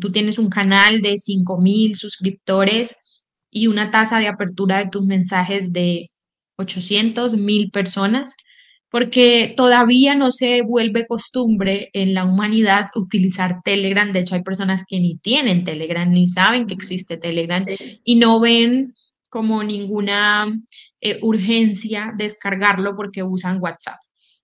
B: tú tienes un canal de 5.000 suscriptores y una tasa de apertura de tus mensajes de 800, 1.000 personas porque todavía no se vuelve costumbre en la humanidad utilizar Telegram. De hecho, hay personas que ni tienen Telegram, ni saben que existe Telegram y no ven como ninguna eh, urgencia descargarlo porque usan WhatsApp.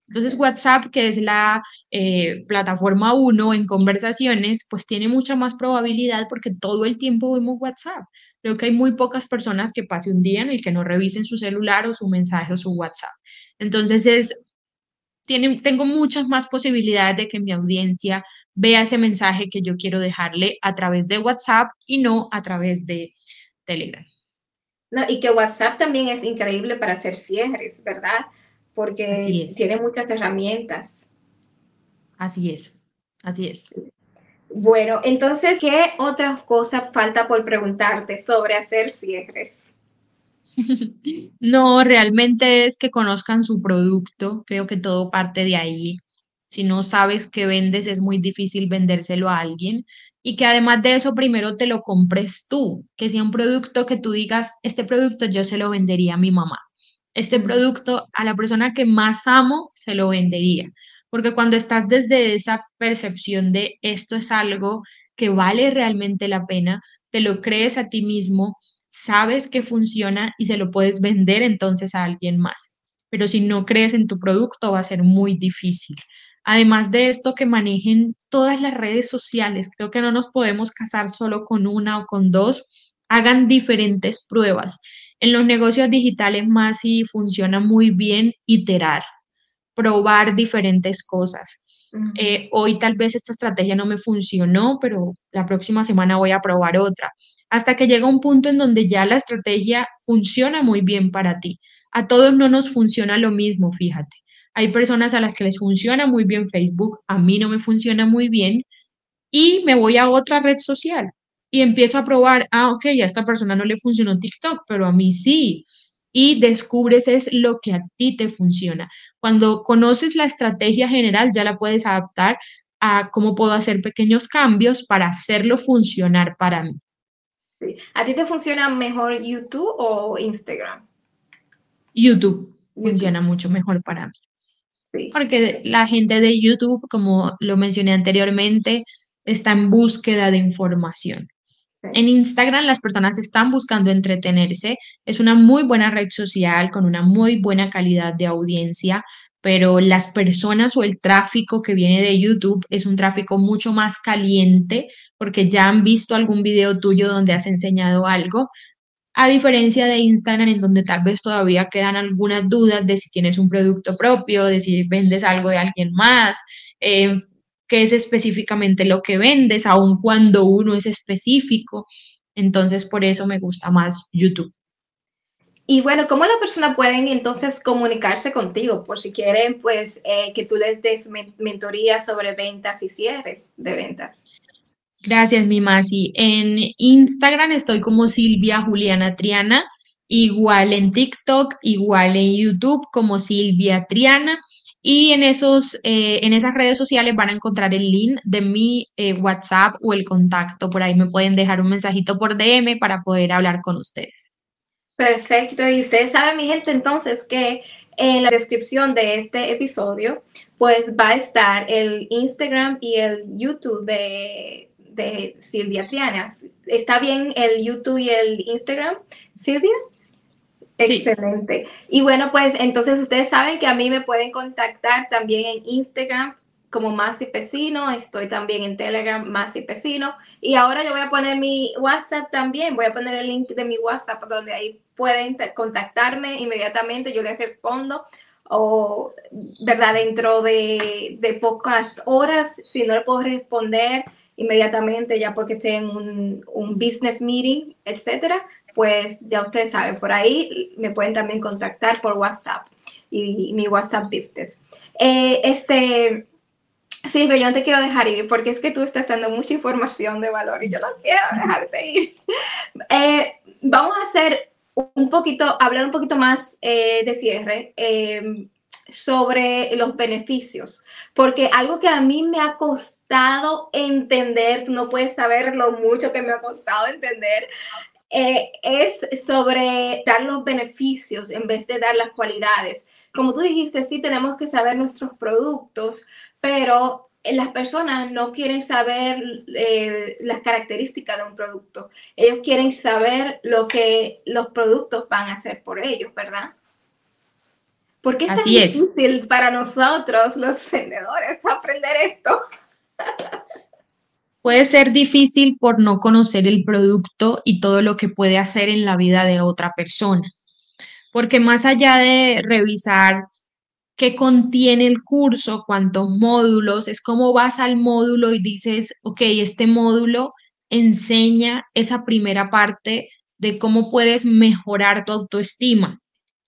B: Entonces WhatsApp, que es la eh, plataforma 1 en conversaciones, pues tiene mucha más probabilidad porque todo el tiempo vemos WhatsApp. Creo que hay muy pocas personas que pase un día en el que no revisen su celular o su mensaje o su WhatsApp. Entonces es, tiene, tengo muchas más posibilidades de que mi audiencia vea ese mensaje que yo quiero dejarle a través de WhatsApp y no a través de Telegram.
A: No, y que WhatsApp también es increíble para hacer cierres, ¿verdad? Porque tiene muchas herramientas.
B: Así es, así es.
A: Bueno, entonces, ¿qué otra cosa falta por preguntarte sobre hacer cierres? *laughs*
B: No, realmente es que conozcan su producto. Creo que todo parte de ahí. Si no sabes qué vendes, es muy difícil vendérselo a alguien. Y que además de eso, primero te lo compres tú. Que sea un producto que tú digas, este producto yo se lo vendería a mi mamá. Este producto a la persona que más amo, se lo vendería. Porque cuando estás desde esa percepción de esto es algo que vale realmente la pena, te lo crees a ti mismo, sabes que funciona y se lo puedes vender entonces a alguien más. Pero si no crees en tu producto va a ser muy difícil. Además de esto, que manejen todas las redes sociales. Creo que no nos podemos casar solo con una o con dos. Hagan diferentes pruebas. En los negocios digitales más y funciona muy bien iterar probar diferentes cosas. Eh, hoy tal vez esta estrategia no me funcionó, pero la próxima semana voy a probar otra, hasta que llega un punto en donde ya la estrategia funciona muy bien para ti. A todos no nos funciona lo mismo, fíjate. Hay personas a las que les funciona muy bien Facebook, a mí no me funciona muy bien y me voy a otra red social y empiezo a probar, ah, ok, a esta persona no le funcionó TikTok, pero a mí sí y descubres es lo que a ti te funciona. Cuando conoces la estrategia general, ya la puedes adaptar a cómo puedo hacer pequeños cambios para hacerlo funcionar para mí.
A: ¿A ti te funciona mejor YouTube o Instagram?
B: YouTube, funciona mucho mejor para mí. Porque la gente de YouTube, como lo mencioné anteriormente, está en búsqueda de información. En Instagram las personas están buscando entretenerse. Es una muy buena red social con una muy buena calidad de audiencia, pero las personas o el tráfico que viene de YouTube es un tráfico mucho más caliente porque ya han visto algún video tuyo donde has enseñado algo, a diferencia de Instagram en donde tal vez todavía quedan algunas dudas de si tienes un producto propio, de si vendes algo de alguien más. Eh, qué es específicamente lo que vendes, aun cuando uno es específico. Entonces, por eso me gusta más YouTube.
A: Y bueno, ¿cómo las personas pueden entonces comunicarse contigo? Por si quieren, pues, eh, que tú les des mentoría sobre ventas y cierres de ventas.
B: Gracias, mi Masi. En Instagram estoy como Silvia Juliana Triana, igual en TikTok, igual en YouTube como Silvia Triana Y en, esos, eh, en esas redes sociales van a encontrar el link de mi eh, WhatsApp o el contacto. Por ahí me pueden dejar un mensajito por DM para poder hablar con ustedes.
A: Perfecto. Y ustedes saben, mi gente, entonces que en la descripción de este episodio, pues va a estar el Instagram y el YouTube de, de Silvia Triana. ¿Está bien el YouTube y el Instagram, Silvia? Excelente. Y bueno, pues entonces ustedes saben que a mí me pueden contactar también en Instagram como Masi Pesino, estoy también en Telegram Masi Pesino y ahora yo voy a poner mi WhatsApp también, voy a poner el link de mi WhatsApp donde ahí pueden contactarme inmediatamente, yo les respondo o, ¿verdad? Dentro de, de pocas horas, si no le puedo responder, inmediatamente ya porque esté en un, un, business meeting, etcétera, pues ya ustedes saben, por ahí me pueden también contactar por WhatsApp y, mi WhatsApp Business. Eh, este, pero yo no te quiero dejar ir porque es que tú estás dando mucha información de valor y yo no quiero dejarte ir. *laughs* Eh, vamos a hacer un poquito, hablar un poquito más eh, de cierre sobre los beneficios, porque algo que a mí me ha costado entender, tú no puedes saber lo mucho que me ha costado entender, eh, es sobre dar los beneficios en vez de dar las cualidades. Como tú dijiste, sí tenemos que saber nuestros productos, pero las personas no quieren saber eh, las características de un producto. Ellos quieren saber lo que los productos van a hacer por ellos, ¿verdad? ¿Por qué es tan difícil para nosotros, los vendedores, aprender esto? *laughs*
B: Puede ser difícil por no conocer el producto y todo lo que puede hacer en la vida de otra persona. Porque más allá de revisar qué contiene el curso, cuántos módulos, es como vas al módulo y dices, ok, este módulo enseña esa primera parte de cómo puedes mejorar tu autoestima.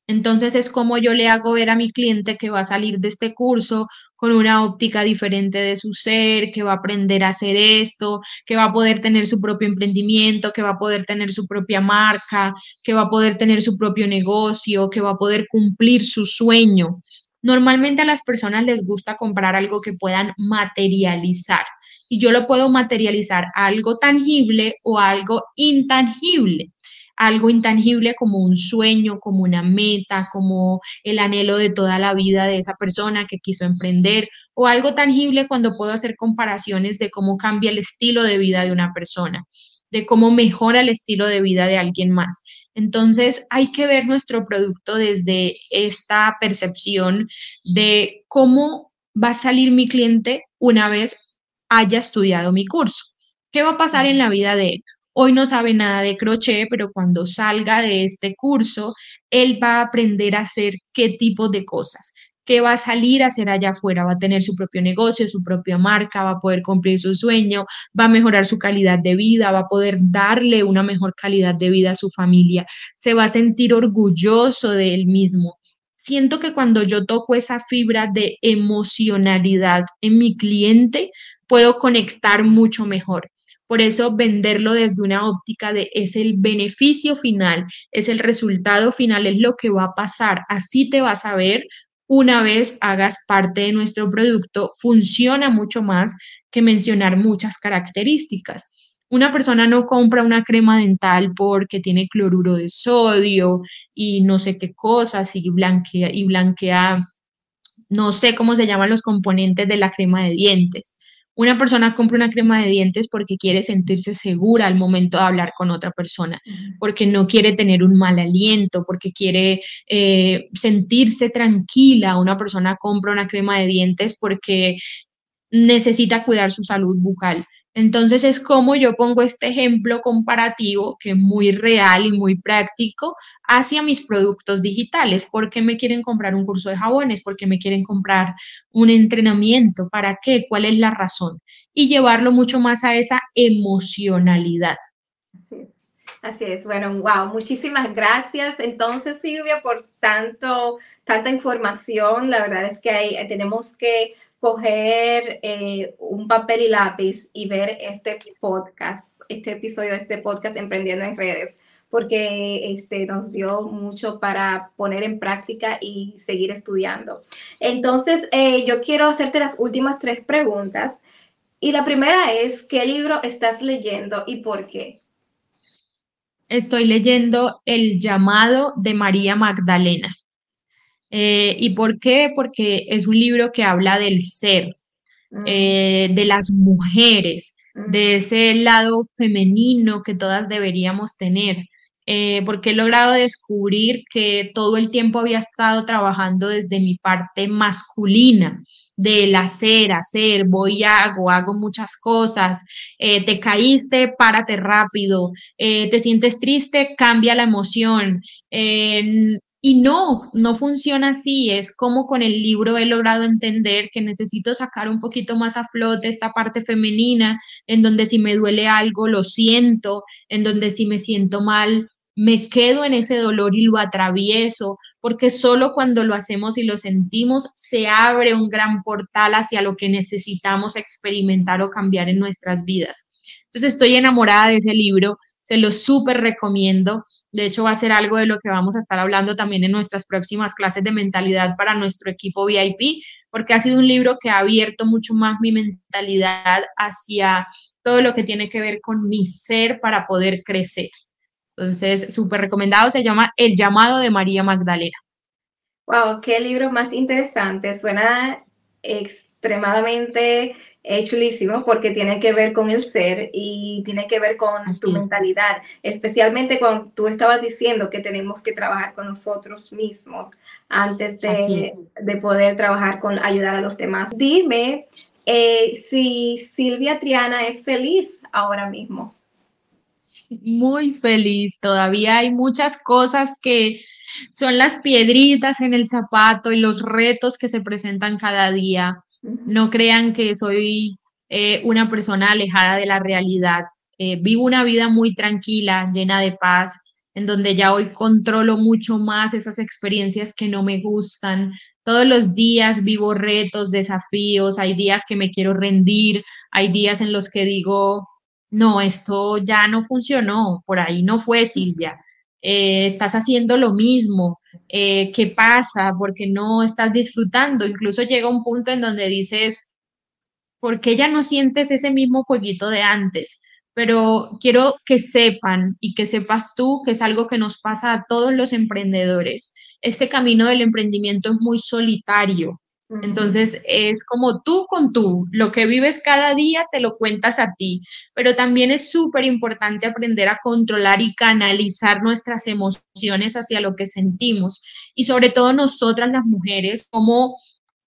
B: Entonces es como yo le hago ver a mi cliente que va a salir de este curso con una óptica diferente de su ser, que va a aprender a hacer esto, que va a poder tener su propio emprendimiento, que va a poder tener su propia marca, que va a poder tener su propio negocio, que va a poder cumplir su sueño. Normalmente a las personas les gusta comprar algo que puedan materializar y yo lo puedo materializar algo tangible o algo intangible algo intangible como un sueño, como una meta, como el anhelo de toda la vida de esa persona que quiso emprender, o algo tangible cuando puedo hacer comparaciones de cómo cambia el estilo de vida de una persona, de cómo mejora el estilo de vida de alguien más. Entonces hay que ver nuestro producto desde esta percepción de cómo va a salir mi cliente una vez haya estudiado mi curso. ¿Qué va a pasar en la vida de él? Hoy no sabe nada de crochet, pero cuando salga de este curso, él va a aprender a hacer qué tipo de cosas, qué va a salir a hacer allá afuera, va a tener su propio negocio, su propia marca, va a poder cumplir su sueño, va a mejorar su calidad de vida, va a poder darle una mejor calidad de vida a su familia, se va a sentir orgulloso de él mismo. Siento que cuando yo toco esa fibra de emocionalidad en mi cliente, puedo conectar mucho mejor. Por eso venderlo desde una óptica de es el beneficio final, es el resultado final, es lo que va a pasar. Así te vas a ver una vez hagas parte de nuestro producto. Funciona mucho más que mencionar muchas características. Una persona no compra una crema dental porque tiene cloruro de sodio y no sé qué cosas y blanquea y blanquea no sé cómo se llaman los componentes de la crema de dientes. Una persona compra una crema de dientes porque quiere sentirse segura al momento de hablar con otra persona, porque no quiere tener un mal aliento, porque quiere eh, sentirse tranquila. Una persona compra una crema de dientes porque necesita cuidar su salud bucal. Entonces es como yo pongo este ejemplo comparativo que es muy real y muy práctico hacia mis productos digitales. ¿Por qué me quieren comprar un curso de jabones? ¿Por qué me quieren comprar un entrenamiento? ¿Para qué? ¿Cuál es la razón? Y llevarlo mucho más a esa emocionalidad.
A: Así es. Bueno, wow, muchísimas gracias entonces Silvia por tanto, tanta información. La verdad es que tenemos que coger eh, un papel y lápiz y ver este podcast, este episodio de este podcast Emprendiendo en Redes, porque este, nos dio mucho para poner en práctica y seguir estudiando. Entonces, eh, yo quiero hacerte las últimas tres preguntas. Y la primera es, ¿qué libro estás leyendo y por qué?
B: Estoy leyendo El llamado de María Magdalena. Eh, ¿Y por qué? Porque es un libro que habla del ser, mm. eh, de las mujeres, mm. de ese lado femenino que todas deberíamos tener. Eh, porque he logrado descubrir que todo el tiempo había estado trabajando desde mi parte masculina, del hacer, hacer, voy, hago, hago muchas cosas, te caíste, párate rápido, te sientes triste, cambia la emoción, y no, no funciona así. Es como con el libro he logrado entender que necesito sacar un poquito más a flote esta parte femenina, en donde si me duele algo, lo siento, en donde si me siento mal, me quedo en ese dolor y lo atravieso, porque solo cuando lo hacemos y lo sentimos se abre un gran portal hacia lo que necesitamos experimentar o cambiar en nuestras vidas. Entonces estoy enamorada de ese libro, se lo súper recomiendo. De hecho, va a ser algo de lo que vamos a estar hablando también en nuestras próximas clases de mentalidad para nuestro equipo VIP, porque ha sido un libro que ha abierto mucho más mi mentalidad hacia todo lo que tiene que ver con mi ser para poder crecer. Entonces, súper recomendado, se llama El llamado de María Magdalena.
A: Wow, qué libro más interesante. Suena extremadamente es chulísimo porque tiene que ver con el ser y tiene que ver con tu mentalidad, especialmente cuando tú estabas diciendo que tenemos que trabajar con nosotros mismos antes de, poder trabajar con ayudar a los demás. Dime eh, si Silvia Triana es feliz ahora mismo.
B: Muy feliz, todavía hay muchas cosas que son las piedritas en el zapato y los retos que se presentan cada día no crean que soy eh, una persona alejada de la realidad. Eh, vivo una vida muy tranquila, llena de paz, en donde ya hoy controlo mucho más esas experiencias que no me gustan. Todos los días vivo retos, desafíos, hay días que me quiero rendir, hay días en los que digo, no, esto ya no funcionó, por ahí no fue Silvia. Eh, estás haciendo lo mismo, eh, qué pasa, porque no estás disfrutando. Incluso llega un punto en donde dices, ¿por qué ya no sientes ese mismo fueguito de antes? Pero quiero que sepan y que sepas tú que es algo que nos pasa a todos los emprendedores. Este camino del emprendimiento es muy solitario. Entonces es como tú con tú, lo que vives cada día te lo cuentas a ti, pero también es súper importante aprender a controlar y canalizar nuestras emociones hacia lo que sentimos y sobre todo nosotras las mujeres, como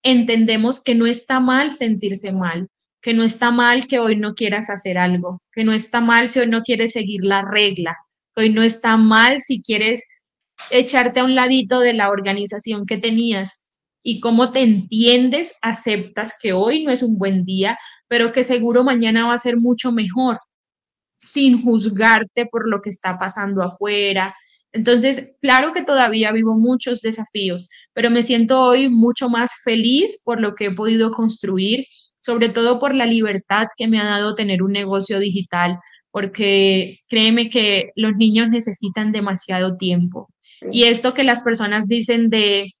B: entendemos que no está mal sentirse mal, que no está mal que hoy no quieras hacer algo, que no está mal si hoy no quieres seguir la regla, que hoy no está mal si quieres echarte a un ladito de la organización que tenías y cómo te entiendes, aceptas que hoy no es un buen día, pero que seguro mañana va a ser mucho mejor, sin juzgarte por lo que está pasando afuera. Entonces, claro que todavía vivo muchos desafíos, pero me siento hoy mucho más feliz por lo que he podido construir, sobre todo por la libertad que me ha dado tener un negocio digital, porque créeme que los niños necesitan demasiado tiempo. Y esto que las personas dicen de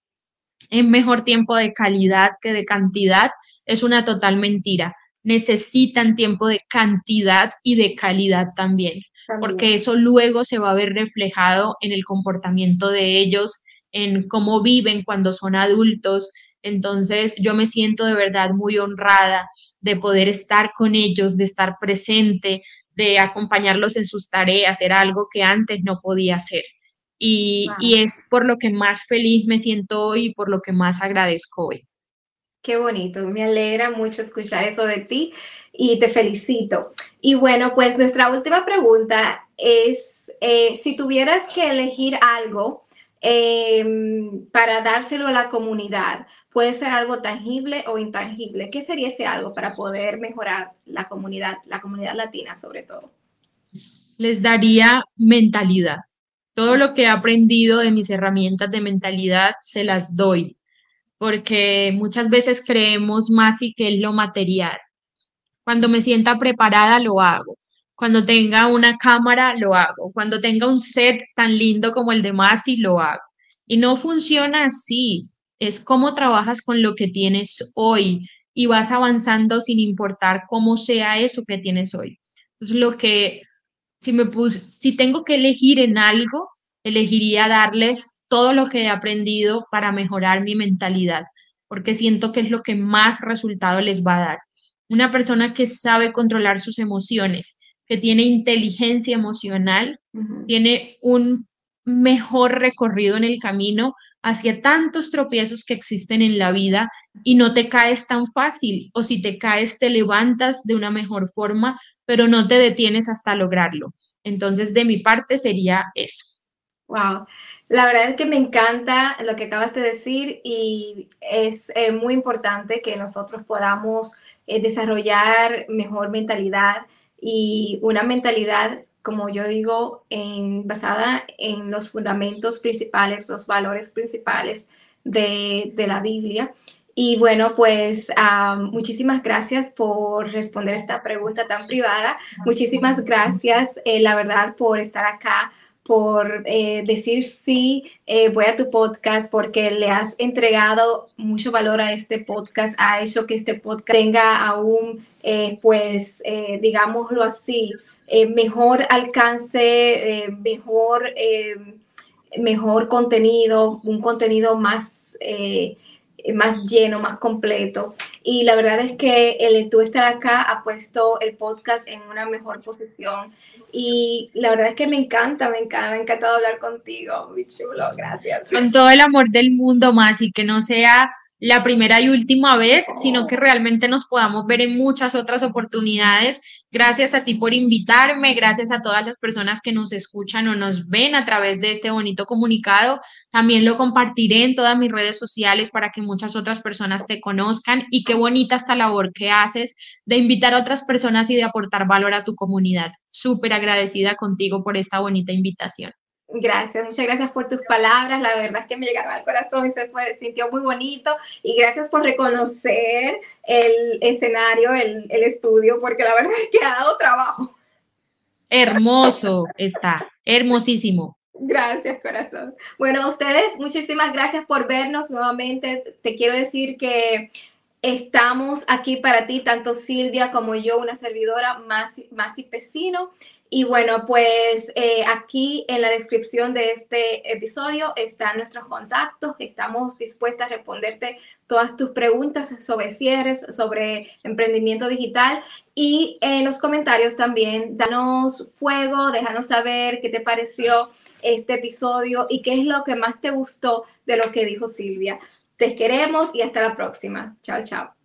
B: es mejor tiempo de calidad que de cantidad, es una total mentira. Necesitan tiempo de cantidad y de calidad también, porque eso luego se va a ver reflejado en el comportamiento de ellos, en cómo viven cuando son adultos. Entonces yo me siento de verdad muy honrada de poder estar con ellos, de estar presente, de acompañarlos en sus tareas, era algo que antes no podía hacer. Y, es por lo que más feliz me siento hoy y por lo que más agradezco hoy.
A: Qué bonito, me alegra mucho escuchar eso de ti y te felicito. Y bueno, pues nuestra última pregunta es, eh, si tuvieras que elegir algo em, para dárselo a la comunidad, puede ser algo tangible o intangible, ¿qué sería ese algo para poder mejorar la comunidad, la comunidad latina sobre todo?
B: Les daría mentalidad todo lo que he aprendido de mis herramientas de mentalidad se las doy, porque muchas veces creemos más y que es lo material. Cuando me sienta preparada lo hago, Cuando tenga una cámara, lo hago. Cuando tenga un set tan lindo como el de Masi, lo hago. Y no funciona así. Es cómo trabajas con lo que tienes hoy y vas avanzando sin importar cómo sea eso que tienes hoy. Entonces, lo que, si me puse, si tengo que elegir en algo, elegiría darles todo lo que he aprendido para mejorar mi mentalidad, porque siento que es lo que más resultado les va a dar. Una persona que sabe controlar sus emociones, que tiene inteligencia emocional, tiene un mejor recorrido en el camino hacia tantos tropiezos que existen en la vida y no te caes tan fácil o si te caes te levantas de una mejor forma, pero no te detienes hasta lograrlo. Entonces, de mi parte sería eso.
A: Wow, la verdad es que me encanta lo que acabas de decir y es eh, muy importante que nosotros podamos eh, desarrollar mejor mentalidad y una mentalidad como yo digo, en, basada en los fundamentos principales, los valores principales de, la Biblia. Y bueno, pues muchísimas gracias por responder esta pregunta tan privada. Muchísimas gracias, eh, la verdad, por estar acá por eh, decir sí, eh, voy a tu podcast, porque le has entregado mucho valor a este podcast, ha hecho que este podcast tenga aún, pues, digámoslo así, eh, mejor alcance, eh, mejor, eh, mejor contenido, un contenido más, más lleno, más completo. Y la verdad es que el tú estar acá ha puesto el podcast en una mejor posición. Y la verdad es que me encanta, me encanta, me ha encantado hablar contigo, muy chulo, gracias.
B: Con todo el amor del mundo más y que no sea la primera y última vez, sino que realmente nos podamos ver en muchas otras oportunidades. Gracias a ti por invitarme, gracias a todas las personas que nos escuchan o nos ven a través de este bonito comunicado. También lo compartiré en todas mis redes sociales para que muchas otras personas te conozcan y qué bonita esta labor que haces de invitar a otras personas y de aportar valor a tu comunidad. Súper agradecida contigo por esta bonita invitación.
A: Gracias, muchas gracias por tus palabras. La verdad es que me llegaron al corazón, se fue, sintió muy bonito. Y gracias por reconocer el escenario, el, el estudio, porque la verdad es que ha dado trabajo.
B: Hermoso está, hermosísimo.
A: Gracias, corazón. Bueno, a ustedes, muchísimas gracias por vernos nuevamente. Te quiero decir que estamos aquí para ti, tanto Silvia como yo, una servidora más, más y Pesino. Y bueno, pues eh, aquí en la descripción de este episodio están nuestros contactos. Estamos dispuestas a responderte todas tus preguntas sobre cierres, sobre emprendimiento digital. Y en los comentarios también, danos fuego, déjanos saber qué te pareció este episodio y qué es lo que más te gustó de lo que dijo Silvia. Te queremos y hasta la próxima. Chao, chao.